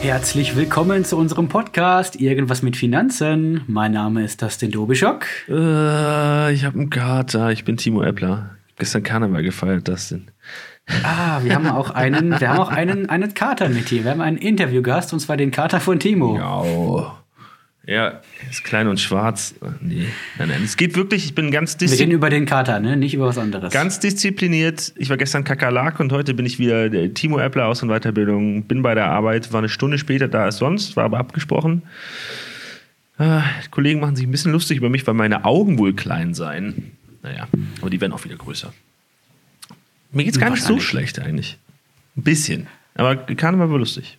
Herzlich willkommen zu unserem Podcast Irgendwas mit Finanzen. Mein Name ist Dustin Dobischock. Äh, ich habe einen Kater. Ich bin Timo Eppler. Gestern Karneval gefeiert, Dustin. Ah, wir haben auch einen, wir haben auch einen, einen Kater mit hier. Wir haben einen Interviewgast und zwar den Kater von Timo. Ja. Ja, ist klein und schwarz. Nee, nein, nein. Es geht wirklich, ich bin ganz Wir reden über den Kater, ne? Nicht über was anderes. Ganz diszipliniert. Ich war gestern Kakerlak und heute bin ich wieder der Timo Eppler aus und Weiterbildung. Bin bei der Arbeit, war eine Stunde später da als sonst, war aber abgesprochen. Äh, die Kollegen machen sich ein bisschen lustig über mich, weil meine Augen wohl klein seien. Naja, aber die werden auch wieder größer. Mir geht's gar nicht so schlecht eigentlich. Ein bisschen. Aber Karneval war lustig.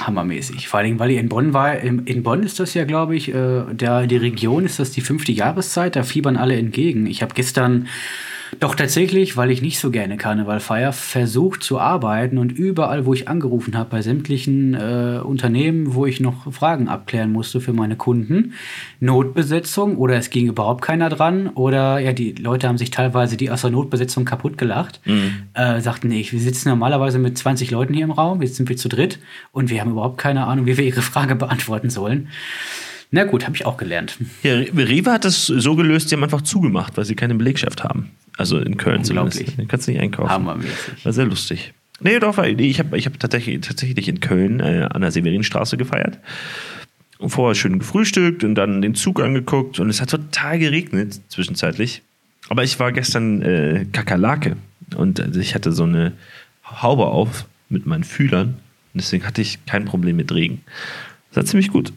Hammermäßig. Vor allem, weil ihr in Bonn war. In, in Bonn ist das ja, glaube ich, äh, der, die Region ist das die fünfte Jahreszeit. Da fiebern alle entgegen. Ich habe gestern doch tatsächlich, weil ich nicht so gerne Karneval feier, versucht zu arbeiten und überall, wo ich angerufen habe, bei sämtlichen äh, Unternehmen, wo ich noch Fragen abklären musste für meine Kunden, Notbesetzung oder es ging überhaupt keiner dran oder ja, die Leute haben sich teilweise die aus der Notbesetzung kaputt gelacht, mhm. äh, sagten, nee, wir sitzen normalerweise mit 20 Leuten hier im Raum, jetzt sind wir zu dritt und wir haben überhaupt keine Ahnung, wie wir ihre Frage beantworten sollen. Na gut, habe ich auch gelernt. Ja, Rewe hat das so gelöst, sie haben einfach zugemacht, weil sie keine Belegschaft haben. Also in Köln zumindest. Du kannst nicht einkaufen. Hammermäßig. War sehr lustig. Nee, doch, ich habe ich hab tatsächlich, tatsächlich in Köln äh, an der Severinstraße gefeiert. Und vorher schön gefrühstückt und dann den Zug angeguckt. Und es hat total geregnet zwischenzeitlich. Aber ich war gestern äh, Kakerlake. Und also ich hatte so eine Haube auf mit meinen Fühlern. Und deswegen hatte ich kein Problem mit Regen. Das war ziemlich gut.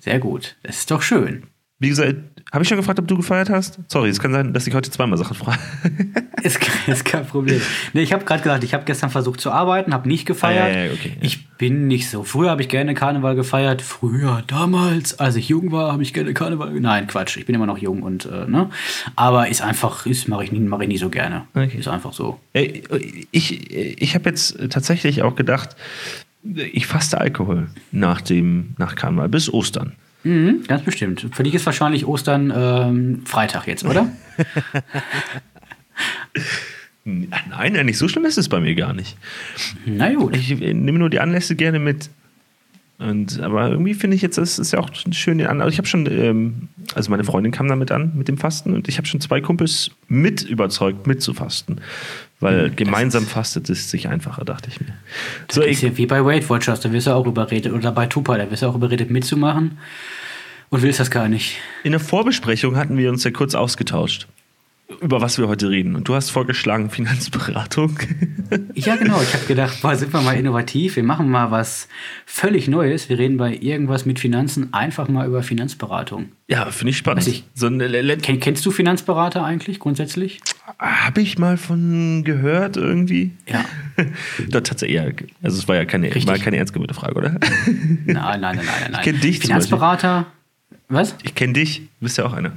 Sehr gut. Das ist doch schön. Wie gesagt, habe ich schon gefragt, ob du gefeiert hast? Sorry, es kann sein, dass ich heute zweimal Sachen frage. ist, ist kein Problem. Nee, ich habe gerade gesagt, ich habe gestern versucht zu arbeiten, habe nicht gefeiert. Ah, ja, ja, okay, ja. Ich bin nicht so. Früher habe ich gerne Karneval gefeiert. Früher, damals, als ich jung war, habe ich gerne Karneval. Nein, Quatsch. Ich bin immer noch jung und äh, ne. Aber ist einfach, ist mache ich nie, mache ich nie so gerne. Okay. Ist einfach so. Ich, ich habe jetzt tatsächlich auch gedacht, ich faste Alkohol nach dem nach Karneval bis Ostern. Mhm, ganz bestimmt. Für dich ist wahrscheinlich Ostern ähm, Freitag jetzt, oder? Nein, eigentlich so schlimm ist es bei mir gar nicht. Na gut. Ich nehme nur die Anlässe gerne mit. Und, aber irgendwie finde ich jetzt, das ist ja auch schön. Also ich habe schon, ähm, also meine Freundin kam damit an mit dem Fasten und ich habe schon zwei Kumpels mit überzeugt, mitzufasten. Weil mhm, gemeinsam fastet es sich einfacher, dachte ich mir. Das so, ist ja wie bei Weight Watchers, da wirst du auch überredet, oder bei Tupa, da wirst du auch überredet mitzumachen und willst das gar nicht. In der Vorbesprechung hatten wir uns ja kurz ausgetauscht über was wir heute reden. Und du hast vorgeschlagen Finanzberatung. ja, genau. Ich habe gedacht, boah, sind wir mal innovativ. Wir machen mal was völlig Neues. Wir reden bei irgendwas mit Finanzen einfach mal über Finanzberatung. Ja, finde ich spannend. Ich, so Ken, kennst du Finanzberater eigentlich grundsätzlich? Habe ich mal von gehört irgendwie. Ja. das hat ja, also es war ja keine, war keine ernst gemeinte Frage, oder? nein, nein, nein, nein, nein. Ich kenne dich. Finanzberater. Was? Ich kenne dich. Du bist ja auch einer.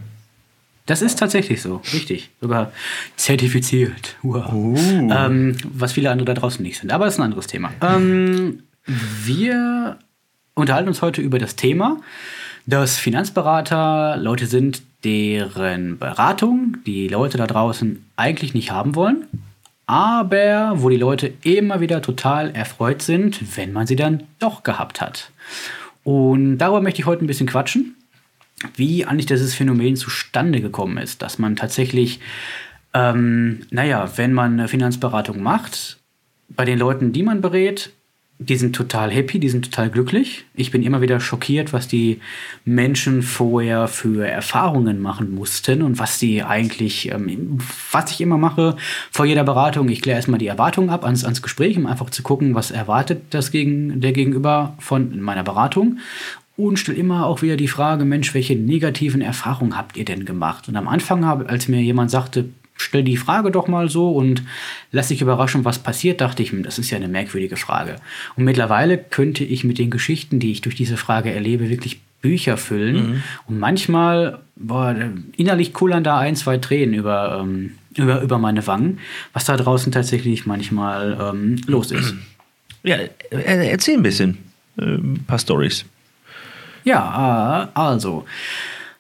Das ist tatsächlich so, richtig. Sogar zertifiziert. Wow. Oh. Ähm, was viele andere da draußen nicht sind. Aber das ist ein anderes Thema. Ähm, wir unterhalten uns heute über das Thema, dass Finanzberater Leute sind, deren Beratung die Leute da draußen eigentlich nicht haben wollen, aber wo die Leute immer wieder total erfreut sind, wenn man sie dann doch gehabt hat. Und darüber möchte ich heute ein bisschen quatschen wie eigentlich dieses Phänomen zustande gekommen ist, dass man tatsächlich, ähm, naja, wenn man eine Finanzberatung macht, bei den Leuten, die man berät, die sind total happy, die sind total glücklich. Ich bin immer wieder schockiert, was die Menschen vorher für Erfahrungen machen mussten und was die eigentlich, ähm, was ich immer mache vor jeder Beratung. Ich kläre erstmal die Erwartungen ab ans, ans Gespräch, um einfach zu gucken, was erwartet das gegen, der Gegenüber von meiner Beratung und stelle immer auch wieder die Frage, Mensch, welche negativen Erfahrungen habt ihr denn gemacht? Und am Anfang, als mir jemand sagte, stell die Frage doch mal so und lass dich überraschen, was passiert, dachte ich, hm, das ist ja eine merkwürdige Frage. Und mittlerweile könnte ich mit den Geschichten, die ich durch diese Frage erlebe, wirklich Bücher füllen. Mhm. Und manchmal, boah, innerlich kullern da ein, zwei Tränen über, ähm, über, über meine Wangen, was da draußen tatsächlich manchmal ähm, los ist. Ja, erzähl ein bisschen, äh, ein paar Stories. Ja, äh, also.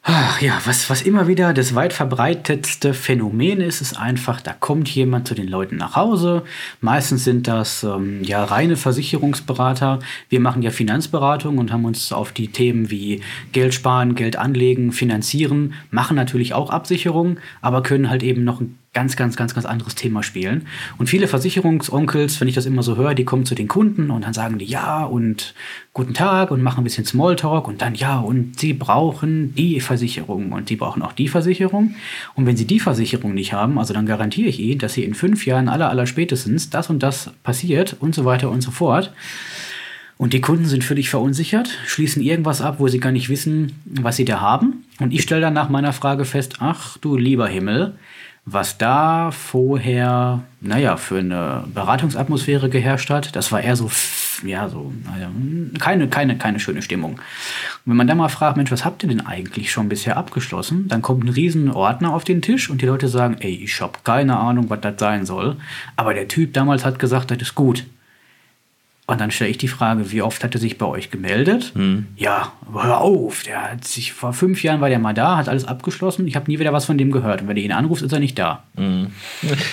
Ach ja, was, was immer wieder das weit verbreitetste Phänomen ist, ist einfach, da kommt jemand zu den Leuten nach Hause. Meistens sind das ähm, ja reine Versicherungsberater. Wir machen ja Finanzberatung und haben uns auf die Themen wie Geld sparen, Geld anlegen, finanzieren, machen natürlich auch Absicherung, aber können halt eben noch ein ganz, ganz, ganz, ganz anderes Thema spielen. Und viele Versicherungsonkels, wenn ich das immer so höre, die kommen zu den Kunden und dann sagen die ja und guten Tag und machen ein bisschen Smalltalk und dann ja und sie brauchen die Versicherung und sie brauchen auch die Versicherung. Und wenn sie die Versicherung nicht haben, also dann garantiere ich ihnen, dass sie in fünf Jahren aller, aller spätestens das und das passiert und so weiter und so fort. Und die Kunden sind völlig verunsichert, schließen irgendwas ab, wo sie gar nicht wissen, was sie da haben. Und ich stelle dann nach meiner Frage fest, ach du lieber Himmel, was da vorher, naja, für eine Beratungsatmosphäre geherrscht hat, das war eher so, ja, so, naja, keine, keine, keine schöne Stimmung. Und wenn man da mal fragt, Mensch, was habt ihr denn eigentlich schon bisher abgeschlossen? Dann kommt ein riesen Ordner auf den Tisch und die Leute sagen, ey, ich hab keine Ahnung, was das sein soll. Aber der Typ damals hat gesagt, das ist gut. Und dann stelle ich die Frage, wie oft hat er sich bei euch gemeldet? Hm. Ja, hör auf, der hat sich vor fünf Jahren war der mal da, hat alles abgeschlossen. Ich habe nie wieder was von dem gehört. Und wenn ihr ihn anruft, ist er nicht da. Hm.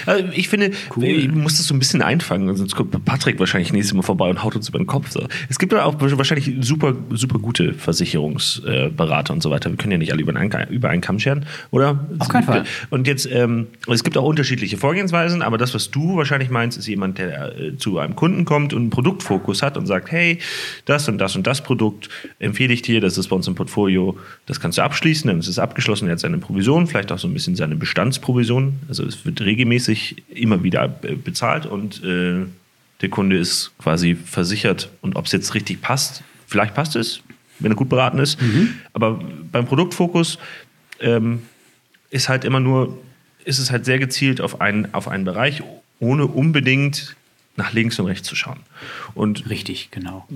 Also ich finde, cool. ich muss das so ein bisschen einfangen, sonst kommt Patrick wahrscheinlich nächstes Mal vorbei und haut uns über den Kopf. So. Es gibt ja auch wahrscheinlich super, super gute Versicherungsberater und so weiter. Wir können ja nicht alle über einen, über einen Kamm scheren, oder? Auf keinen Fall. Und jetzt, ähm, es gibt auch unterschiedliche Vorgehensweisen, aber das, was du wahrscheinlich meinst, ist jemand, der äh, zu einem Kunden kommt und ein Produkt Produktfokus hat und sagt, hey, das und das und das Produkt empfehle ich dir, das ist bei uns im Portfolio, das kannst du abschließen, dann ist es abgeschlossen, er hat seine Provision, vielleicht auch so ein bisschen seine Bestandsprovision, also es wird regelmäßig immer wieder bezahlt und äh, der Kunde ist quasi versichert und ob es jetzt richtig passt, vielleicht passt es, wenn er gut beraten ist, mhm. aber beim Produktfokus ähm, ist halt immer nur, ist es halt sehr gezielt auf einen, auf einen Bereich, ohne unbedingt nach links und rechts zu schauen. Und Richtig, genau.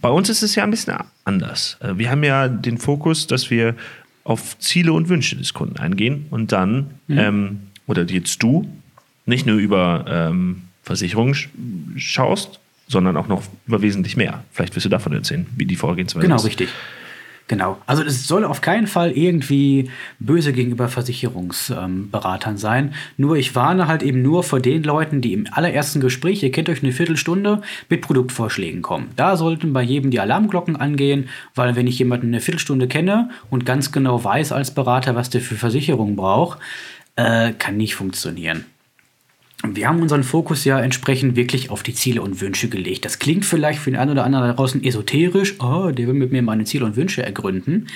Bei uns ist es ja ein bisschen anders. Äh, wir haben ja den Fokus, dass wir auf Ziele und Wünsche des Kunden eingehen und dann, mhm. ähm, oder jetzt du, nicht nur über ähm, Versicherungen schaust, sondern auch noch über wesentlich mehr. Vielleicht wirst du davon erzählen, wie die Vorgehensweise genau, ist. Genau, richtig. Genau. Also es soll auf keinen Fall irgendwie böse gegenüber Versicherungsberatern ähm, sein. Nur ich warne halt eben nur vor den Leuten, die im allerersten Gespräch, ihr kennt euch eine Viertelstunde, mit Produktvorschlägen kommen. Da sollten bei jedem die Alarmglocken angehen, weil wenn ich jemanden eine Viertelstunde kenne und ganz genau weiß als Berater, was der für Versicherungen braucht, äh, kann nicht funktionieren. Wir haben unseren Fokus ja entsprechend wirklich auf die Ziele und Wünsche gelegt. Das klingt vielleicht für den einen oder anderen da draußen esoterisch, oh, der will mit mir meine Ziele und Wünsche ergründen,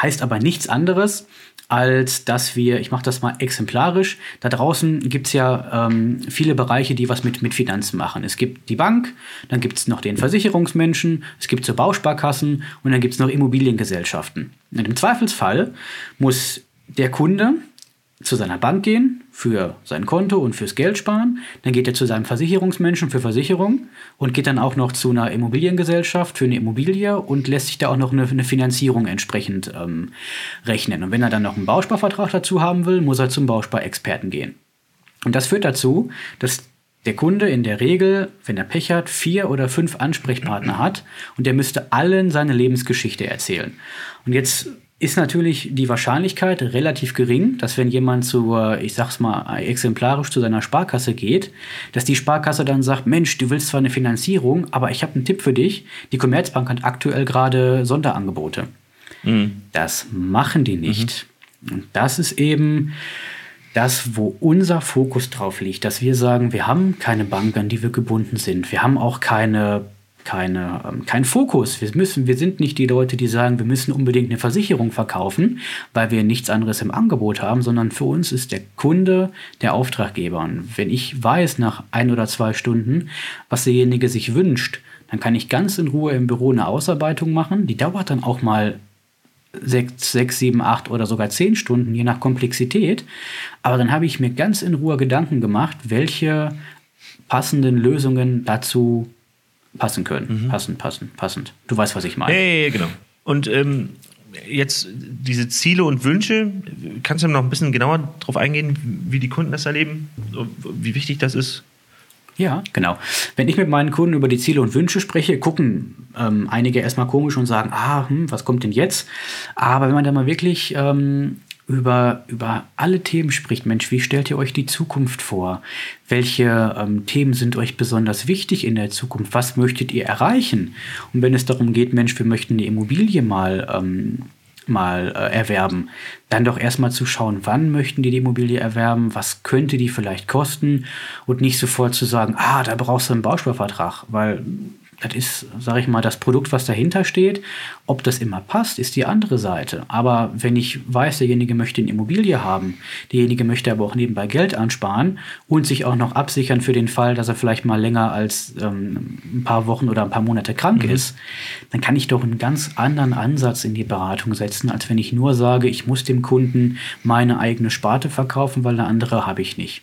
heißt aber nichts anderes, als dass wir, ich mache das mal exemplarisch, da draußen gibt es ja ähm, viele Bereiche, die was mit, mit Finanzen machen. Es gibt die Bank, dann gibt es noch den Versicherungsmenschen, es gibt so Bausparkassen und dann gibt es noch Immobiliengesellschaften. Und im Zweifelsfall muss der Kunde zu seiner Bank gehen für sein Konto und fürs Geld sparen. Dann geht er zu seinem Versicherungsmenschen für Versicherung und geht dann auch noch zu einer Immobiliengesellschaft für eine Immobilie und lässt sich da auch noch eine, eine Finanzierung entsprechend ähm, rechnen. Und wenn er dann noch einen Bausparvertrag dazu haben will, muss er zum Bausparexperten gehen. Und das führt dazu, dass der Kunde in der Regel, wenn er Pech hat, vier oder fünf Ansprechpartner hat und der müsste allen seine Lebensgeschichte erzählen. Und jetzt ist natürlich die Wahrscheinlichkeit relativ gering, dass wenn jemand zu, ich sag's mal, exemplarisch zu seiner Sparkasse geht, dass die Sparkasse dann sagt, Mensch, du willst zwar eine Finanzierung, aber ich habe einen Tipp für dich. Die Commerzbank hat aktuell gerade Sonderangebote. Mhm. Das machen die nicht. Mhm. Und das ist eben das, wo unser Fokus drauf liegt, dass wir sagen, wir haben keine Bank, an die wir gebunden sind. Wir haben auch keine keine, ähm, kein Fokus. Wir, müssen, wir sind nicht die Leute, die sagen, wir müssen unbedingt eine Versicherung verkaufen, weil wir nichts anderes im Angebot haben, sondern für uns ist der Kunde der Auftraggeber. Und wenn ich weiß nach ein oder zwei Stunden, was derjenige sich wünscht, dann kann ich ganz in Ruhe im Büro eine Ausarbeitung machen. Die dauert dann auch mal sechs, sechs, sieben, acht oder sogar zehn Stunden, je nach Komplexität. Aber dann habe ich mir ganz in Ruhe Gedanken gemacht, welche passenden Lösungen dazu passen können. Mhm. Passend, passend, passend. Du weißt, was ich meine. Ja, ja, ja genau. Und ähm, jetzt diese Ziele und Wünsche, kannst du noch ein bisschen genauer darauf eingehen, wie die Kunden das erleben, wie wichtig das ist? Ja, genau. Wenn ich mit meinen Kunden über die Ziele und Wünsche spreche, gucken ähm, einige erstmal komisch und sagen, ah, hm, was kommt denn jetzt? Aber wenn man da mal wirklich ähm, über, über alle Themen spricht, Mensch, wie stellt ihr euch die Zukunft vor? Welche ähm, Themen sind euch besonders wichtig in der Zukunft? Was möchtet ihr erreichen? Und wenn es darum geht, Mensch, wir möchten eine Immobilie mal ähm, mal äh, erwerben, dann doch erstmal zu schauen, wann möchten die die Immobilie erwerben, was könnte die vielleicht kosten und nicht sofort zu sagen, ah, da brauchst du einen Bausparvertrag, weil das ist, sage ich mal, das Produkt, was dahinter steht. Ob das immer passt, ist die andere Seite. Aber wenn ich weiß, derjenige möchte eine Immobilie haben, derjenige möchte aber auch nebenbei Geld ansparen und sich auch noch absichern für den Fall, dass er vielleicht mal länger als ähm, ein paar Wochen oder ein paar Monate krank mhm. ist, dann kann ich doch einen ganz anderen Ansatz in die Beratung setzen, als wenn ich nur sage, ich muss dem Kunden meine eigene Sparte verkaufen, weil eine andere habe ich nicht.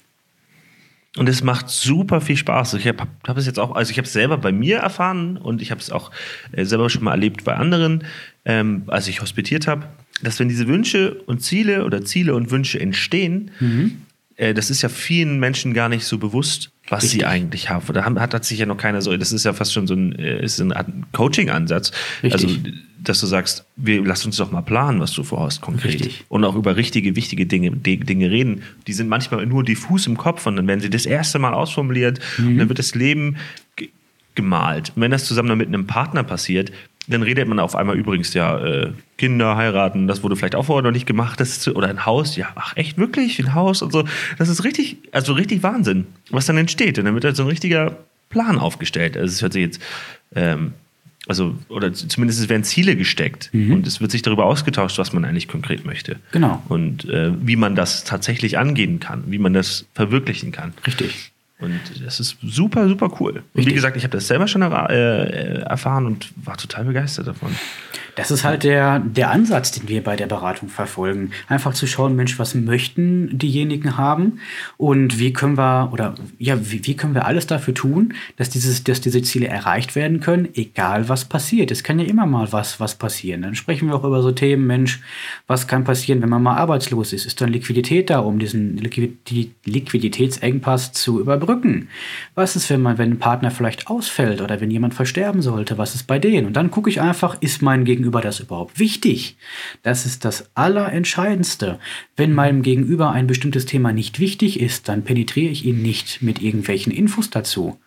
Und es macht super viel Spaß. Ich habe hab es jetzt auch, also ich habe es selber bei mir erfahren und ich habe es auch äh, selber schon mal erlebt bei anderen, ähm, als ich hospitiert habe, dass wenn diese Wünsche und Ziele oder Ziele und Wünsche entstehen, mhm. äh, das ist ja vielen Menschen gar nicht so bewusst, was Richtig. sie eigentlich haben. Da hat, hat sich ja noch keiner so, das ist ja fast schon so ein, äh, ist ein Coaching-Ansatz. Also, dass du sagst, wir lass uns doch mal planen, was du vorhast, konkret. Richtig. Und auch über richtige, wichtige Dinge, Dinge reden. Die sind manchmal nur diffus im Kopf und dann werden sie das erste Mal ausformuliert mhm. und dann wird das Leben gemalt. Und wenn das zusammen mit einem Partner passiert, dann redet man auf einmal übrigens ja äh, Kinder heiraten, das wurde vielleicht auch vorher noch nicht gemacht, das ist, oder ein Haus, ja, ach echt wirklich, ein Haus und so. Das ist richtig, also richtig Wahnsinn, was dann entsteht. Und dann wird halt so ein richtiger Plan aufgestellt. Also es hört sich jetzt, ähm, also, oder zumindest es werden Ziele gesteckt mhm. und es wird sich darüber ausgetauscht, was man eigentlich konkret möchte. Genau. Und äh, wie man das tatsächlich angehen kann, wie man das verwirklichen kann. Richtig. Und das ist super, super cool. Und wie gesagt, ich habe das selber schon äh, erfahren und war total begeistert davon. Das ist halt der, der Ansatz, den wir bei der Beratung verfolgen. Einfach zu schauen, Mensch, was möchten diejenigen haben und wie können wir oder ja, wie, wie können wir alles dafür tun, dass, dieses, dass diese Ziele erreicht werden können, egal was passiert. Es kann ja immer mal was, was passieren. Dann sprechen wir auch über so Themen, Mensch, was kann passieren, wenn man mal arbeitslos ist? Ist dann Liquidität da, um diesen Liquiditätsengpass zu überbrücken? Was ist, wenn man, wenn ein Partner vielleicht ausfällt oder wenn jemand versterben sollte? Was ist bei denen? Und dann gucke ich einfach, ist mein Gegenüber Gegenüber das überhaupt wichtig? Das ist das Allerentscheidendste. Wenn meinem Gegenüber ein bestimmtes Thema nicht wichtig ist, dann penetriere ich ihn nicht mit irgendwelchen Infos dazu.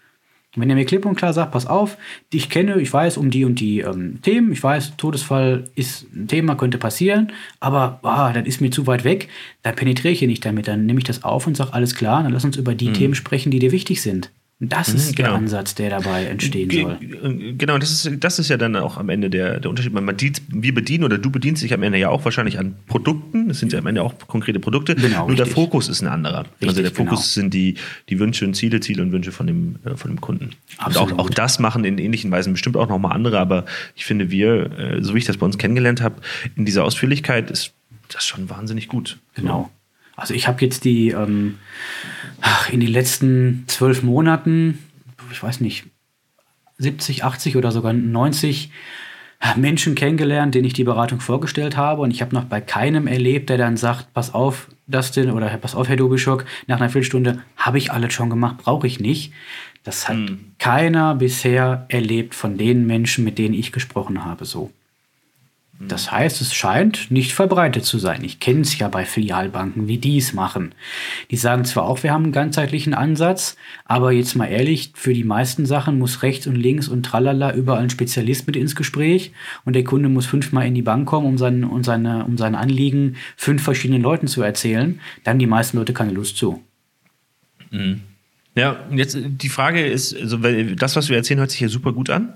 Wenn er mir klipp und klar sagt, pass auf, ich kenne, ich weiß um die und die ähm, Themen, ich weiß, Todesfall ist ein Thema, könnte passieren, aber ah, das ist mir zu weit weg, dann penetriere ich hier nicht damit, dann nehme ich das auf und sage, alles klar, dann lass uns über die mhm. Themen sprechen, die dir wichtig sind. Das ist mhm, genau. der Ansatz, der dabei entstehen soll. Genau, das ist, das ist ja dann auch am Ende der, der Unterschied. Man, dient, wir bedienen oder du bedienst dich am Ende ja auch wahrscheinlich an Produkten. Das sind ja am Ende auch konkrete Produkte. Genau, Nur richtig. der Fokus ist ein anderer. Richtig, also der Fokus genau. sind die, die Wünsche und Ziele, Ziele und Wünsche von dem, äh, von dem Kunden. Absolut. Und auch, auch das machen in ähnlichen Weisen bestimmt auch nochmal andere. Aber ich finde, wir, äh, so wie ich das bei uns kennengelernt habe, in dieser Ausführlichkeit ist das schon wahnsinnig gut. Genau. Also ich habe jetzt die ähm, in den letzten zwölf Monaten, ich weiß nicht, 70, 80 oder sogar 90 Menschen kennengelernt, denen ich die Beratung vorgestellt habe. Und ich habe noch bei keinem erlebt, der dann sagt, pass auf, Dustin oder pass auf, Herr Dubischok, nach einer Viertelstunde habe ich alles schon gemacht, brauche ich nicht. Das hat hm. keiner bisher erlebt von den Menschen, mit denen ich gesprochen habe, so. Das heißt, es scheint nicht verbreitet zu sein. Ich kenne es ja bei Filialbanken, wie die es machen. Die sagen zwar auch, wir haben einen ganzheitlichen Ansatz, aber jetzt mal ehrlich, für die meisten Sachen muss rechts und links und tralala überall ein Spezialist mit ins Gespräch und der Kunde muss fünfmal in die Bank kommen, um, sein, um, seine, um sein Anliegen fünf verschiedenen Leuten zu erzählen. Da haben die meisten Leute keine Lust zu. Mhm. Ja, jetzt die Frage ist, also das, was wir erzählen, hört sich ja super gut an.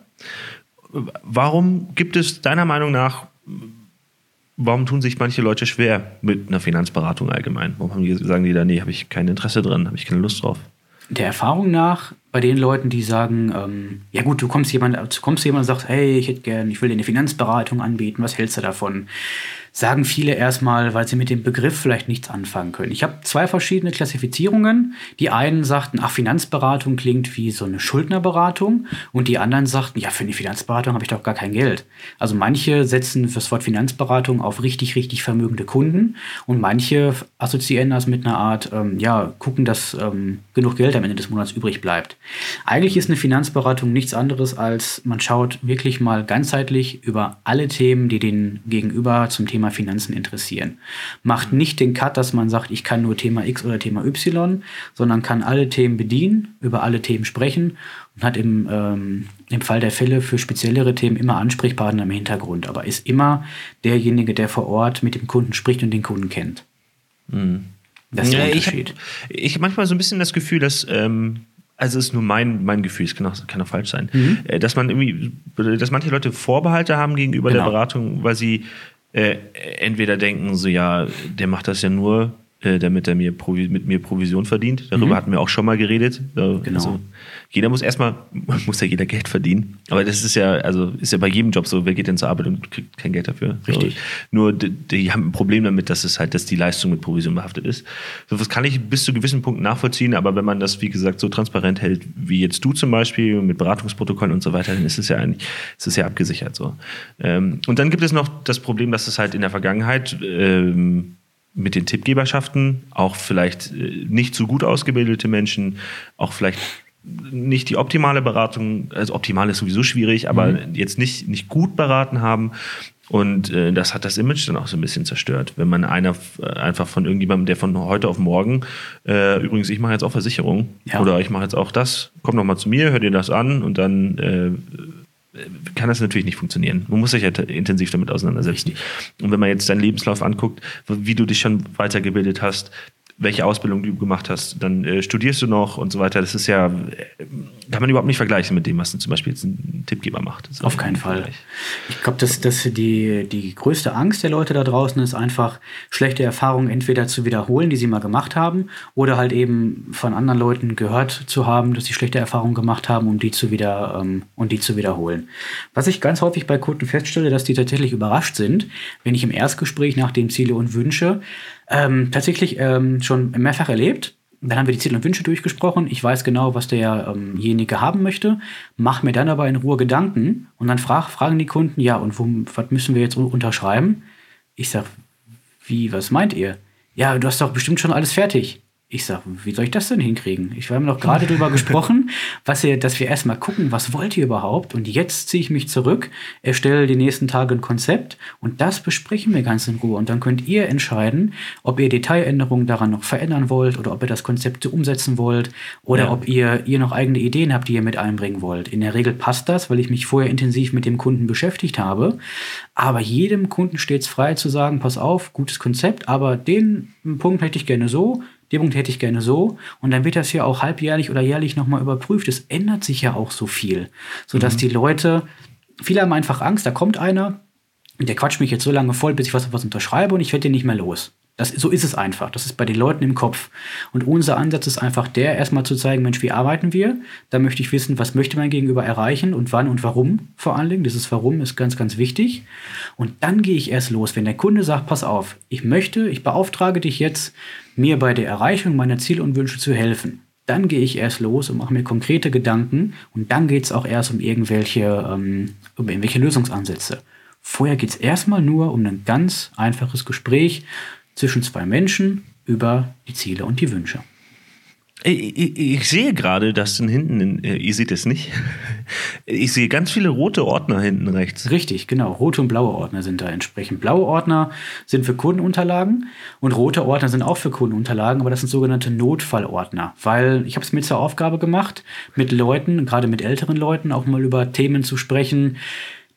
Warum gibt es deiner Meinung nach, warum tun sich manche Leute schwer mit einer Finanzberatung allgemein? Warum die, sagen die da, nee, habe ich kein Interesse dran, habe ich keine Lust drauf? Der Erfahrung nach, bei den Leuten, die sagen, ähm, ja gut, du kommst jemand, du kommst jemand und sagst, hey, ich hätte gern, ich will dir eine Finanzberatung anbieten, was hältst du davon? Sagen viele erstmal, weil sie mit dem Begriff vielleicht nichts anfangen können. Ich habe zwei verschiedene Klassifizierungen. Die einen sagten, ach, Finanzberatung klingt wie so eine Schuldnerberatung. Und die anderen sagten, ja, für eine Finanzberatung habe ich doch gar kein Geld. Also manche setzen fürs Wort Finanzberatung auf richtig, richtig vermögende Kunden. Und manche assoziieren das mit einer Art, ähm, ja, gucken, dass ähm, genug Geld am Ende des Monats übrig bleibt. Eigentlich ist eine Finanzberatung nichts anderes als, man schaut wirklich mal ganzheitlich über alle Themen, die den Gegenüber zum Thema Thema Finanzen interessieren. Macht nicht den Cut, dass man sagt, ich kann nur Thema X oder Thema Y, sondern kann alle Themen bedienen, über alle Themen sprechen und hat im, ähm, im Fall der Fälle für speziellere Themen immer Ansprechpartner im Hintergrund, aber ist immer derjenige, der vor Ort mit dem Kunden spricht und den Kunden kennt. Mhm. Das ist der ja, Unterschied. Ich habe hab manchmal so ein bisschen das Gefühl, dass ähm also ist nur mein, mein Gefühl, es kann auch, kann auch falsch sein, mhm. Äh, dass man irgendwie, dass manche Leute Vorbehalte haben gegenüber genau. der Beratung, weil sie äh, entweder denken so, ja, der macht das ja nur, äh, damit er mir mit mir Provision verdient. Darüber mhm. hatten wir auch schon mal geredet. genau. Also, jeder muss erstmal, muss ja jeder Geld verdienen. Aber das ist ja, also ist ja bei jedem Job so, wer geht denn zur Arbeit und kriegt kein Geld dafür? Richtig. So, nur die, die, haben ein Problem damit, dass es halt, dass die Leistung mit Provision behaftet ist. So, das kann ich bis zu gewissen Punkten nachvollziehen, aber wenn man das, wie gesagt, so transparent hält, wie jetzt du zum Beispiel, mit Beratungsprotokollen und so weiter, dann ist es ja eigentlich, ist es ja abgesichert so. Ähm, und dann gibt es noch das Problem, dass es halt in der Vergangenheit ähm, mit den Tippgeberschaften auch vielleicht äh, nicht so gut ausgebildete Menschen, auch vielleicht nicht die optimale Beratung, also optimal ist sowieso schwierig, aber mhm. jetzt nicht, nicht gut beraten haben. Und äh, das hat das Image dann auch so ein bisschen zerstört. Wenn man einer äh, einfach von irgendjemandem, der von heute auf morgen, äh, übrigens, ich mache jetzt auch Versicherung ja. oder ich mache jetzt auch das, komm noch mal zu mir, hör dir das an und dann äh, kann das natürlich nicht funktionieren. Man muss sich ja intensiv damit auseinandersetzen. Und wenn man jetzt deinen Lebenslauf anguckt, wie du dich schon weitergebildet hast, welche Ausbildung du gemacht hast, dann äh, studierst du noch und so weiter. Das ist ja, äh, kann man überhaupt nicht vergleichen mit dem, was zum Beispiel jetzt ein Tippgeber macht. Auf keinen Fall. Vergleich. Ich glaube, dass, dass die, die größte Angst der Leute da draußen ist einfach, schlechte Erfahrungen entweder zu wiederholen, die sie mal gemacht haben, oder halt eben von anderen Leuten gehört zu haben, dass sie schlechte Erfahrungen gemacht haben, um die zu wieder ähm, und die zu wiederholen. Was ich ganz häufig bei Kunden feststelle, dass die tatsächlich überrascht sind, wenn ich im Erstgespräch nach den Ziele und Wünsche ähm, tatsächlich ähm, schon mehrfach erlebt. Dann haben wir die Ziele und Wünsche durchgesprochen. Ich weiß genau, was derjenige ähm haben möchte, mache mir dann aber in Ruhe Gedanken und dann frag, fragen die Kunden, ja, und wo, was müssen wir jetzt unterschreiben? Ich sage, wie, was meint ihr? Ja, du hast doch bestimmt schon alles fertig. Ich sage, wie soll ich das denn hinkriegen? Ich, wir haben doch gerade darüber gesprochen, was ihr, dass wir erstmal gucken, was wollt ihr überhaupt? Und jetzt ziehe ich mich zurück, erstelle die nächsten Tage ein Konzept und das besprechen wir ganz in Ruhe. Und dann könnt ihr entscheiden, ob ihr Detailänderungen daran noch verändern wollt oder ob ihr das Konzept so umsetzen wollt oder ja. ob ihr, ihr noch eigene Ideen habt, die ihr mit einbringen wollt. In der Regel passt das, weil ich mich vorher intensiv mit dem Kunden beschäftigt habe. Aber jedem Kunden steht es frei zu sagen, pass auf, gutes Konzept, aber den Punkt hätte ich gerne so den Punkt hätte ich gerne so. Und dann wird das ja auch halbjährlich oder jährlich nochmal überprüft. Es ändert sich ja auch so viel, sodass mhm. die Leute, viele haben einfach Angst, da kommt einer, der quatscht mich jetzt so lange voll, bis ich was, was unterschreibe und ich werde den nicht mehr los. Das, so ist es einfach. Das ist bei den Leuten im Kopf. Und unser Ansatz ist einfach der, erstmal zu zeigen, Mensch, wie arbeiten wir? Da möchte ich wissen, was möchte mein Gegenüber erreichen und wann und warum vor allen Dingen. Dieses Warum ist ganz, ganz wichtig. Und dann gehe ich erst los. Wenn der Kunde sagt, pass auf, ich möchte, ich beauftrage dich jetzt, mir bei der Erreichung meiner Ziele und Wünsche zu helfen. Dann gehe ich erst los und mache mir konkrete Gedanken und dann geht es auch erst um irgendwelche, ähm, um irgendwelche Lösungsansätze. Vorher geht es erstmal nur um ein ganz einfaches Gespräch zwischen zwei Menschen über die Ziele und die Wünsche. Ich, ich, ich sehe gerade, dass hinten, äh, ihr seht es nicht, ich sehe ganz viele rote Ordner hinten rechts. Richtig, genau. Rote und blaue Ordner sind da entsprechend. Blaue Ordner sind für Kundenunterlagen und rote Ordner sind auch für Kundenunterlagen, aber das sind sogenannte Notfallordner. Weil ich habe es mir zur Aufgabe gemacht, mit Leuten, gerade mit älteren Leuten, auch mal über Themen zu sprechen,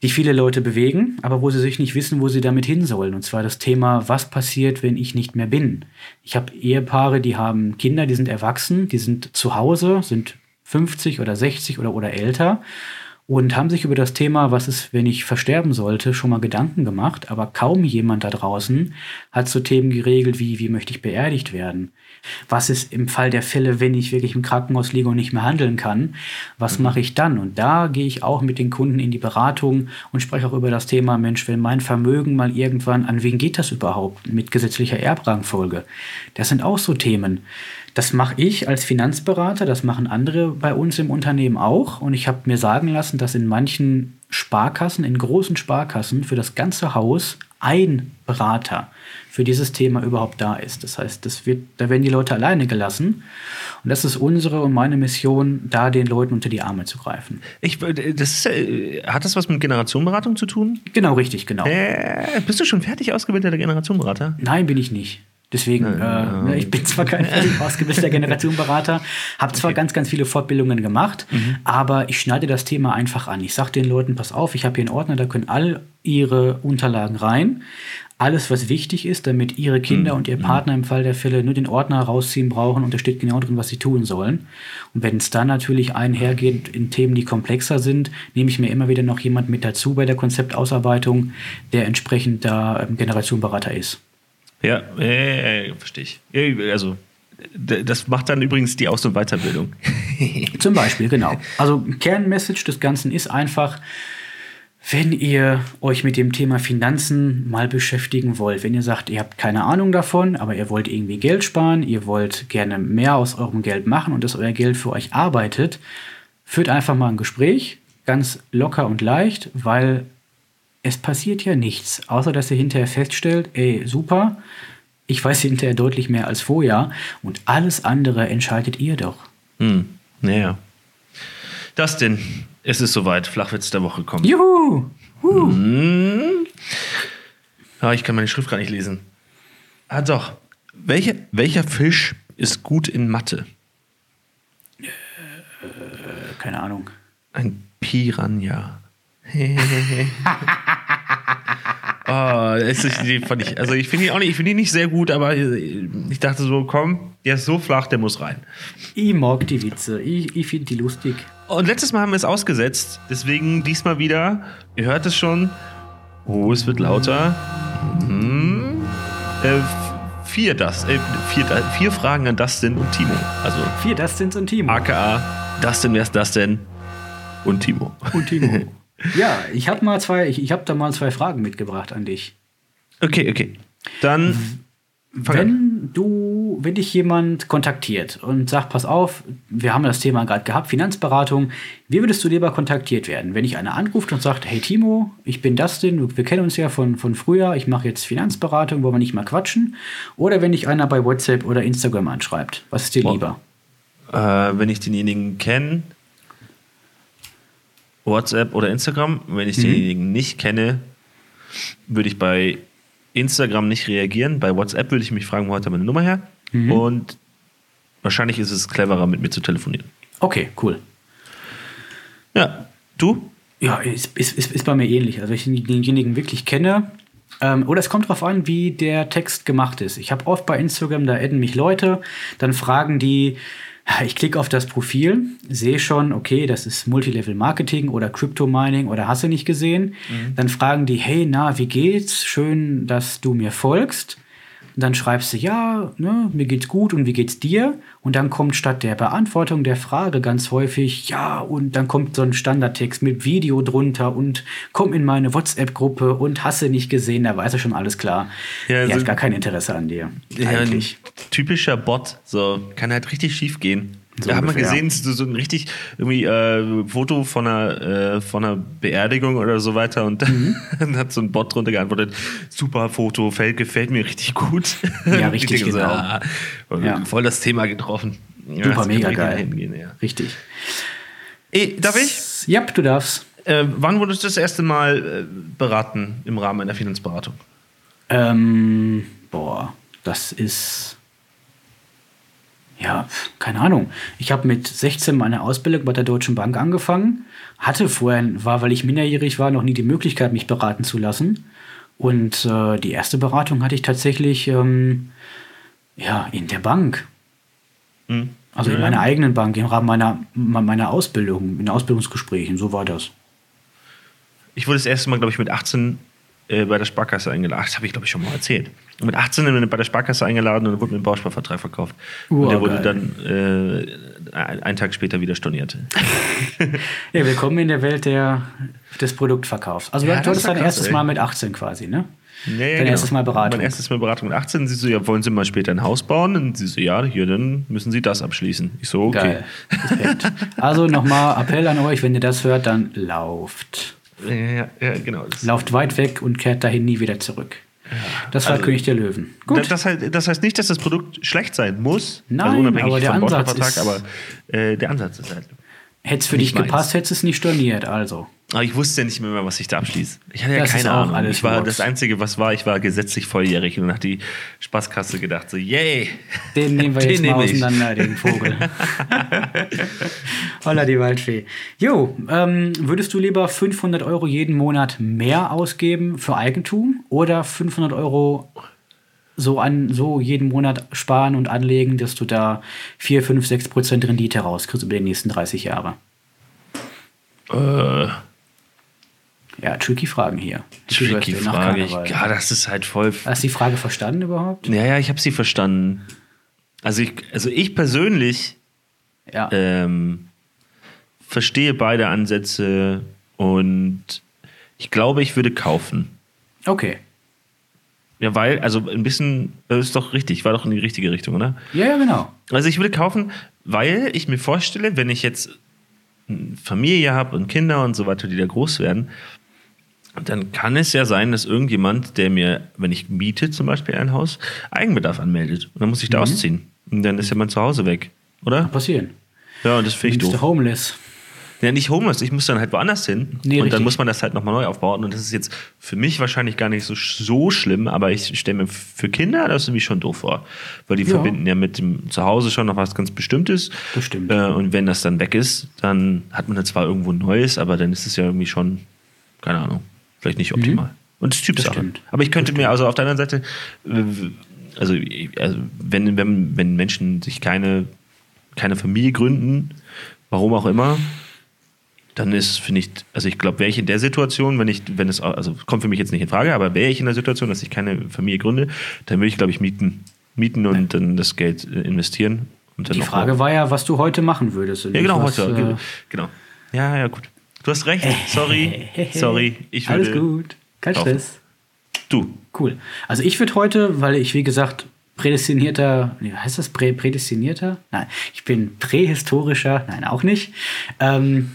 die viele Leute bewegen, aber wo sie sich nicht wissen, wo sie damit hin sollen. Und zwar das Thema, was passiert, wenn ich nicht mehr bin. Ich habe Ehepaare, die haben Kinder, die sind erwachsen, die sind zu Hause, sind 50 oder 60 oder, oder älter und haben sich über das Thema, was ist, wenn ich versterben sollte, schon mal Gedanken gemacht. Aber kaum jemand da draußen hat so Themen geregelt wie, wie möchte ich beerdigt werden? Was ist im Fall der Fälle, wenn ich wirklich im Krankenhaus liege und nicht mehr handeln kann? Was mhm. mache ich dann? Und da gehe ich auch mit den Kunden in die Beratung und spreche auch über das Thema, Mensch, wenn mein Vermögen mal irgendwann, an wen geht das überhaupt mit gesetzlicher Erbrangfolge? Das sind auch so Themen. Das mache ich als Finanzberater, das machen andere bei uns im Unternehmen auch. Und ich habe mir sagen lassen, dass in manchen Sparkassen, in großen Sparkassen für das ganze Haus ein Berater für dieses Thema überhaupt da ist. Das heißt, das wird, da werden die Leute alleine gelassen. Und das ist unsere und meine Mission, da den Leuten unter die Arme zu greifen. Ich, das ist, äh, hat das was mit Generationenberatung zu tun? Genau, richtig, genau. Äh, bist du schon fertig ausgebildeter Generationenberater? Nein, bin ich nicht. Deswegen, äh, ich bin zwar kein ausgebildeter Generationenberater, habe zwar okay. ganz, ganz viele Fortbildungen gemacht, mhm. aber ich schneide das Thema einfach an. Ich sage den Leuten, pass auf, ich habe hier einen Ordner, da können all ihre Unterlagen rein. Alles, was wichtig ist, damit ihre Kinder mhm. und ihr mhm. Partner im Fall der Fälle nur den Ordner rausziehen brauchen und da steht genau drin, was sie tun sollen. Und wenn es dann natürlich einhergeht in Themen, die komplexer sind, nehme ich mir immer wieder noch jemand mit dazu bei der Konzeptausarbeitung, der entsprechend da ähm, Generationenberater ist. Ja, äh, verstehe ich. Also, das macht dann übrigens die Aus- und Weiterbildung. Zum Beispiel, genau. Also, Kernmessage des Ganzen ist einfach, wenn ihr euch mit dem Thema Finanzen mal beschäftigen wollt, wenn ihr sagt, ihr habt keine Ahnung davon, aber ihr wollt irgendwie Geld sparen, ihr wollt gerne mehr aus eurem Geld machen und dass euer Geld für euch arbeitet, führt einfach mal ein Gespräch, ganz locker und leicht, weil es passiert ja nichts, außer dass ihr hinterher feststellt, ey, super, ich weiß hinterher deutlich mehr als vorher und alles andere entscheidet ihr doch. Hm, naja. Das denn, es ist soweit, Flachwitz der Woche kommt. Juhu! Huh. Hm. Ja, ich kann meine Schrift gar nicht lesen. Ah, doch. Welche, welcher Fisch ist gut in Mathe? Äh, keine Ahnung. Ein Piranha. oh, ist, die fand ich, also ich finde ihn auch nicht, ich finde ihn nicht sehr gut, aber ich dachte so, komm, der ist so flach, der muss rein. Ich mag die Witze, ich, ich finde die lustig. Und letztes Mal haben wir es ausgesetzt, deswegen diesmal wieder, ihr hört es schon, oh, es wird lauter. Hm. Äh, vier, das, äh, vier, vier Fragen an Dustin und Timo. Also vier Dustins und Timo. AKA Dustin, wer ist Dustin? Und Timo. Und Timo. Ja, ich habe mal zwei, ich, ich habe da mal zwei Fragen mitgebracht an dich. Okay, okay. Dann wenn du, wenn dich jemand kontaktiert und sagt, pass auf, wir haben das Thema gerade gehabt, Finanzberatung, wie würdest du lieber kontaktiert werden? Wenn ich einer anruft und sagt, hey Timo, ich bin Dustin, wir kennen uns ja von, von früher, ich mache jetzt Finanzberatung, wollen wir nicht mal quatschen? Oder wenn dich einer bei WhatsApp oder Instagram anschreibt, was ist dir lieber? Äh, wenn ich denjenigen kenne, WhatsApp oder Instagram. Wenn ich mhm. denjenigen nicht kenne, würde ich bei Instagram nicht reagieren. Bei WhatsApp würde ich mich fragen, wo hat er meine Nummer her? Mhm. Und wahrscheinlich ist es cleverer, mit mir zu telefonieren. Okay, cool. Ja, du? Ja, ist, ist, ist, bei mir ähnlich. Also, ich denjenigen wirklich kenne, ähm, oder es kommt darauf an, wie der Text gemacht ist. Ich habe oft bei Instagram, da adden mich Leute, dann fragen die, ich klicke auf das Profil, sehe schon, okay, das ist Multilevel Marketing oder Crypto Mining oder hast du nicht gesehen. Mhm. Dann fragen die, hey, na, wie geht's? Schön, dass du mir folgst. Und dann schreibst du, ja, ne, mir geht's gut und wie geht's dir? Und dann kommt statt der Beantwortung der Frage ganz häufig, ja, und dann kommt so ein Standardtext mit Video drunter und komm in meine WhatsApp-Gruppe und hasse nicht gesehen, da weiß er schon alles klar. Ja, also, er hat gar kein Interesse an dir. Ja, eigentlich. typischer Bot, so, kann halt richtig schief gehen. So da haben wir gesehen, so, so ein richtig irgendwie äh, Foto von einer, äh, von einer Beerdigung oder so weiter und mhm. dann hat so ein Bot drunter geantwortet, super Foto, fällt, gefällt mir richtig gut. Ja, richtig, genau. So, ah, ja. Voll das Thema getroffen. Ja, super, mega geil. Hingehen, ja. Richtig. Ey, darf ich? Ja, du darfst. Äh, wann wurdest du das erste Mal äh, beraten im Rahmen einer Finanzberatung? Ähm, boah, das ist ja, keine Ahnung. Ich habe mit 16 meine Ausbildung bei der Deutschen Bank angefangen, hatte vorher, war, weil ich minderjährig war, noch nie die Möglichkeit, mich beraten zu lassen. Und äh, die erste Beratung hatte ich tatsächlich ähm, ja, in der Bank. Mhm. Also in meiner eigenen Bank, im Rahmen meiner, meiner Ausbildung, in Ausbildungsgesprächen, so war das. Ich wurde das erste Mal, glaube ich, mit 18 äh, bei der Sparkasse eingeladen. Das habe ich, glaube ich, schon mal erzählt. Und mit 18 bin ich bei der Sparkasse eingeladen und wurde mir ein Bausparvertrag verkauft. Wow, und der wurde geil. dann äh, ein- einen Tag später wieder storniert. Ja, willkommen in der Welt der, des Produktverkaufs. Also Ja, du das hattest dein erstes ey. Mal mit 18 quasi, ne? Ja, ja, Dein erstes Mal Beratung. Mein erstes Mal Beratung mit 18. Sie so, ja, wollen Sie mal später ein Haus bauen? Und sie so, ja, hier, dann müssen Sie das abschließen. Ich so, okay. Geil. Also nochmal Appell an euch, wenn ihr das hört, dann lauft. Ja, ja, ja, genau. Lauft weit weg und kehrt dahin nie wieder zurück. Das war Also- König der Löwen. Gut. Das, heißt, das heißt nicht, dass das Produkt schlecht sein muss. Nein, also unabhängig aber der vom Ansatz ist- aber äh, der Ansatz ist halt. Hätte es für nicht dich gepasst, hättest du es nicht storniert. Also. Aber ich wusste ja nicht mehr, was ich da abschließe. Ich hatte ja Das keine Ahnung. ich war, das Einzige, was war, ich war gesetzlich volljährig und hat die Spaßkasse gedacht, so, yay. Den nehmen wir Den jetzt mal nehme ich. auseinander, den Vogel. Holla die Waldfee. Jo, ähm, würdest du lieber 500 Euro jeden Monat mehr ausgeben für Eigentum oder 500 Euro so, an, so jeden Monat sparen und anlegen, dass du da 4, 5, 6 Prozent Rendite rauskriegst über die nächsten 30 Jahre? Äh, Ja, tricky Fragen hier. tricky Frage. Ja, das ist halt voll. Hast du die Frage verstanden überhaupt? Ja, ja, ich habe sie verstanden. Also ich, also ich persönlich Ja. ähm, verstehe beide Ansätze und ich glaube, ich würde kaufen. Okay. Ja, weil, also ein bisschen, das ist doch richtig, war doch in die richtige Richtung, oder? Ja, ja, genau. Also ich würde kaufen, weil ich mir vorstelle, wenn ich jetzt eine Familie habe und Kinder und so weiter, die da groß werden, dann kann es ja sein, dass irgendjemand, der mir, wenn ich miete zum Beispiel ein Haus, Eigenbedarf anmeldet. Und dann muss ich da ausziehen. Und dann ist ja mein Zuhause weg, oder? Passieren. Ja, und das finde ich doof. homeless? Ja, nicht homeless, ich muss dann halt woanders hin. Nee, und richtig. dann muss man das halt nochmal neu aufbauen. Und das ist jetzt für mich wahrscheinlich gar nicht so, so schlimm, aber ich stelle mir für Kinder das irgendwie schon doof vor. Weil die Ja. verbinden ja mit dem Zuhause schon noch was ganz Bestimmtes. Das stimmt. Äh, und wenn das dann weg ist, dann hat man dann zwar irgendwo ein Neues, aber dann ist es ja irgendwie schon, keine Ahnung, vielleicht nicht optimal. Und das ist Typsache. Mhm. Aber ich könnte mir also auf der anderen Seite, also, also wenn, wenn, wenn Menschen sich keine, keine Familie gründen, warum auch immer, dann ist, finde ich, also ich glaube, wäre ich in der Situation, wenn ich, wenn es, also kommt für mich jetzt nicht in Frage, aber wäre ich in der Situation, dass ich keine Familie gründe, dann würde ich, glaube ich, mieten. Mieten und dann das Geld äh, investieren. Und dann Die Frage war ja, was du heute machen würdest. Ja, genau, was, heute. äh, genau. Ja, ja, gut. Du hast recht. Sorry. Sorry. Ich würde, Alles gut. Kein kaufen. Stress. Du. Cool. Also ich würde heute, weil ich wie gesagt prädestinierter, nee, heißt das Prä prädestinierter? Nein, ich bin prähistorischer, nein, auch nicht. Ähm,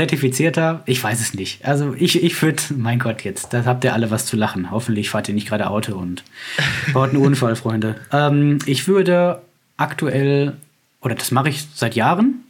zertifizierter, ich weiß es nicht. Also ich, ich würde, mein Gott, jetzt, da habt ihr alle was zu lachen. Hoffentlich fahrt ihr nicht gerade Auto und baut einen Unfall, Freunde. Ähm, ich würde aktuell, oder das mache ich seit Jahren,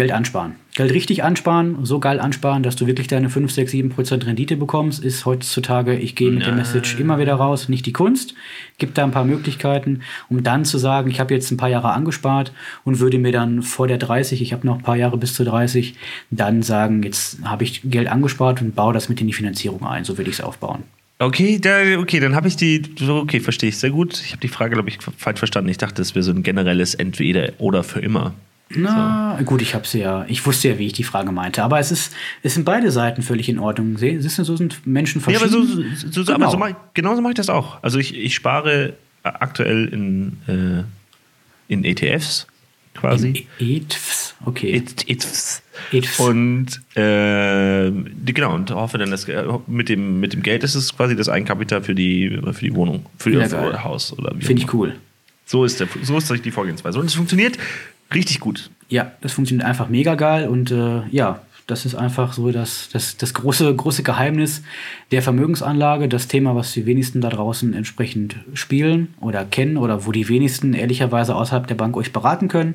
Geld ansparen. Geld richtig ansparen, so geil ansparen, dass du wirklich deine 5, 6, 7 Prozent Rendite bekommst, ist heutzutage, ich gehe mit der Message immer wieder raus, nicht die Kunst. Gibt da ein paar Möglichkeiten, um dann zu sagen, ich habe jetzt ein paar Jahre angespart und würde mir dann vor der 30, ich habe noch ein paar Jahre bis zu 30, dann sagen, jetzt habe ich Geld angespart und baue das mit in die Finanzierung ein. So würde ich es aufbauen. Okay, da, okay, dann habe ich die. Okay, verstehe ich sehr gut. Ich habe die Frage, glaube ich, falsch verstanden. Ich dachte, es wäre so ein generelles Entweder oder für immer. Na, gut, ich hab's ja. Ich wusste ja, wie ich die Frage meinte. Aber es ist, es sind beide Seiten völlig in Ordnung. Siehst du, so sind Menschen Ja, aber so, verschieden. so, so, Genau. aber so mach, ich- genauso mache ich das auch. Also ich, ich spare aktuell in, äh, in ETFs quasi. ETFs. Okay. Et- ETFs. ETFs. Und äh, genau, und hoffe dann, dass äh, mit dem, mit dem Geld ist es quasi das Eigenkapital für die, für die Wohnung, für Ja, das. Haus oder wie Finde ich cool. So ist, der, so ist die Vorgehensweise. Und es funktioniert richtig gut. Ja, das funktioniert einfach mega geil und äh, ja, das ist einfach so das, das, das große, große Geheimnis der Vermögensanlage, das Thema, was die wenigsten da draußen entsprechend spielen oder kennen oder wo die wenigsten ehrlicherweise außerhalb der Bank euch beraten können.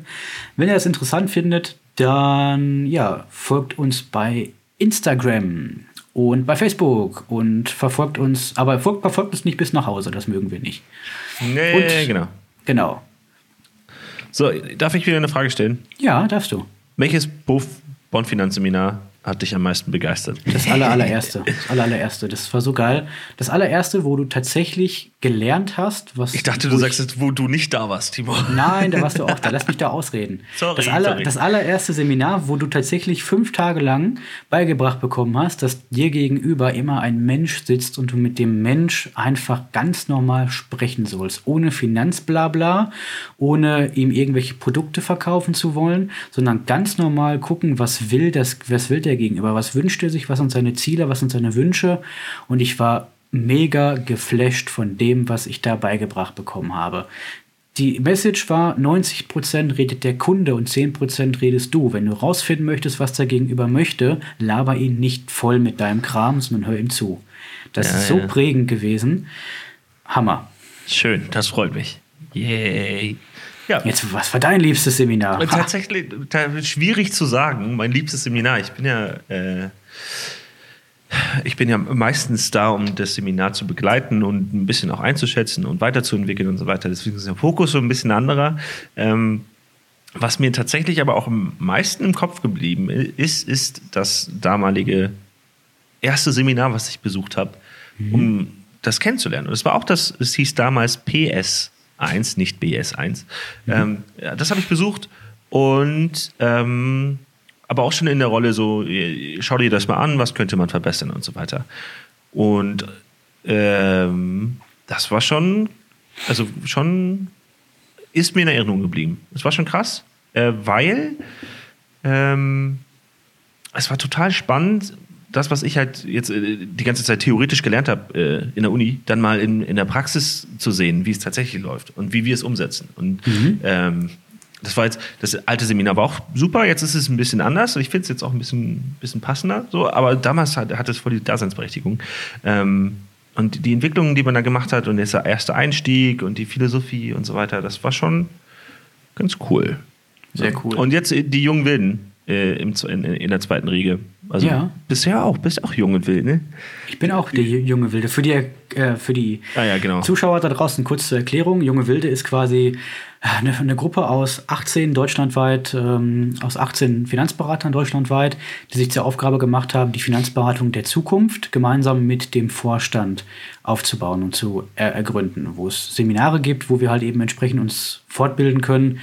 Wenn ihr das interessant findet, dann ja, folgt uns bei Instagram und bei Facebook und verfolgt uns, aber folgt, verfolgt uns nicht bis nach Hause, das mögen wir nicht. Nee, Und- genau. Genau. So, darf ich wieder eine Frage stellen? Ja, darfst du. Welches Buch Bondfinanzseminar hat dich am meisten begeistert? Das aller, allererste. Das aller, allererste. Das war so geil. Das allererste, wo du tatsächlich gelernt hast, was. Ich dachte, du sagst jetzt, wo du nicht da warst, Timo. Nein, da warst du auch da. Lass mich da ausreden. Sorry, das, aller, sorry. das allererste Seminar, wo du tatsächlich fünf Tage lang beigebracht bekommen hast, dass dir gegenüber immer ein Mensch sitzt und du mit dem Mensch einfach ganz normal sprechen sollst. Ohne Finanzblabla, ohne ihm irgendwelche Produkte verkaufen zu wollen, sondern ganz normal gucken, was will das, was will der gegenüber, was wünscht er sich, was sind seine Ziele, was sind seine Wünsche. Und ich war mega geflasht von dem, was ich da beigebracht bekommen habe. Die Message war, 90% redet der Kunde und 10% redest du. Wenn du rausfinden möchtest, was der Gegenüber möchte, laber ihn nicht voll mit deinem Kram, sondern hör ihm zu. Das Ja, ist so ja. prägend gewesen. Hammer. Schön, das freut mich. Yay. Ja, Jetzt, was war dein liebstes Seminar? Und tatsächlich ta- schwierig zu sagen, mein liebstes Seminar. Ich bin ja, äh, ich bin ja meistens da, um das Seminar zu begleiten und ein bisschen auch einzuschätzen und weiterzuentwickeln und so weiter. Deswegen ist der Fokus so ein bisschen anderer. Ähm, was mir tatsächlich aber auch am meisten im Kopf geblieben ist, ist das damalige erste Seminar, was ich besucht habe, um das kennenzulernen. Und es war auch das, es hieß damals PS1, nicht BS1. Ähm, ja, das habe ich besucht und ähm, aber auch schon in der Rolle so, äh, schau dir das mal an, was könnte man verbessern und so weiter. Und ähm, das war schon, also schon ist mir in Erinnerung geblieben. Es war schon krass, äh, weil ähm, es war total spannend, das, was ich halt jetzt äh, die ganze Zeit theoretisch gelernt habe äh, in der Uni, dann mal in, in der Praxis zu sehen, wie es tatsächlich läuft und wie wir es umsetzen. Und ähm, das war jetzt, das alte Seminar war auch super, jetzt ist es ein bisschen anders. Ich finde es jetzt auch ein bisschen, bisschen passender, so, aber damals hat, hat es voll die Daseinsberechtigung. Ähm, und die Entwicklungen, die man da gemacht hat und dieser erste Einstieg und die Philosophie und so weiter, das war schon ganz cool. Sehr cool. Und jetzt äh, die jungen Wilden äh, im, in, in der zweiten Riege. Also Ja. bisher auch, bist auch jung und wild, ne? Ich bin auch der junge Wilde. Für die, äh, für die Ah ja, genau. Zuschauer da draußen kurz zur Erklärung. Junge Wilde ist quasi äh, eine, eine Gruppe aus 18 deutschlandweit, ähm, aus 18 Finanzberatern deutschlandweit, die sich zur Aufgabe gemacht haben, die Finanzberatung der Zukunft gemeinsam mit dem Vorstand aufzubauen und zu er ergründen, wo es Seminare gibt, wo wir halt eben entsprechend uns fortbilden können,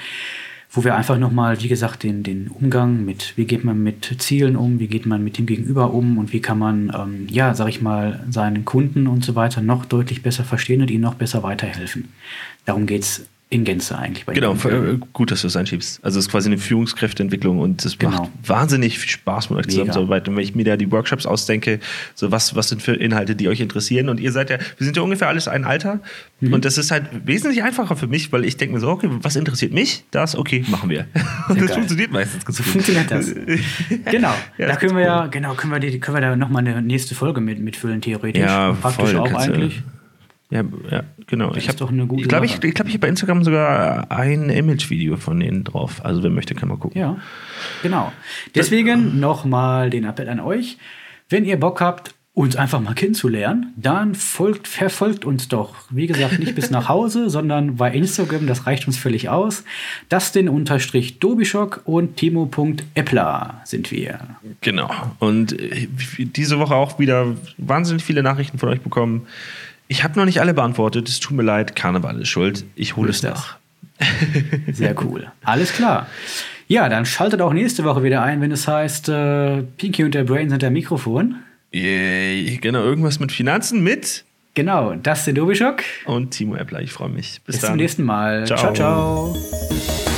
wo wir einfach nochmal, wie gesagt, den, den Umgang mit, wie geht man mit Zielen um, wie geht man mit dem Gegenüber um und wie kann man, ähm, ja, sag ich mal, seinen Kunden und so weiter noch deutlich besser verstehen und ihnen noch besser weiterhelfen. Darum geht's in Gänze eigentlich bei Genau, äh, gut, dass du es einschiebst. Also es ist quasi eine Führungskräfteentwicklung und es Genau. macht wahnsinnig viel Spaß, mit euch Mega. zusammenzuarbeiten. Und wenn ich mir da die Workshops ausdenke, so was, was sind für Inhalte, die euch interessieren und ihr seid ja, wir sind ja ungefähr alles ein Alter Mhm. und das ist halt wesentlich einfacher für mich, weil ich denke mir so, okay, was interessiert mich? Das, okay, machen wir. Und das geil. funktioniert meistens ganz gut. funktioniert das. Genau, Ja, da können wir cool. ja, genau, können wir, die, können wir da nochmal eine nächste Folge mit, mitfüllen, theoretisch. Ja, Und praktisch voll, auch eigentlich. Ja, ja, genau. ist ich hab, doch eine gute ich glaube, ich, ich, glaub, ich habe bei Instagram sogar ein Image-Video von denen drauf. Also wer möchte, kann mal gucken. Ja, genau. Deswegen nochmal den Appell an euch. Wenn ihr Bock habt, uns einfach mal kennenzulernen, dann folgt, verfolgt uns doch. Wie gesagt, nicht bis nach Hause, sondern bei Instagram, das reicht uns völlig aus. Dustin unterstrich Dobischock und Timo.eppler sind wir. Genau. Und äh, diese Woche auch wieder wahnsinnig viele Nachrichten von euch bekommen. Ich habe noch nicht alle beantwortet. Es tut mir leid. Karneval ist schuld. Ich hole es das. nach. Sehr cool. Alles klar. Ja, dann schaltet auch nächste Woche wieder ein, wenn es heißt, äh, Pinky und der Brain sind am Mikrofon. Yay. Genau, irgendwas mit Finanzen mit Genau, Dustin Dobischock. und Timo Eppler. Ich freue mich. Bis, Bis dann. zum nächsten Mal. Ciao. ciao. ciao.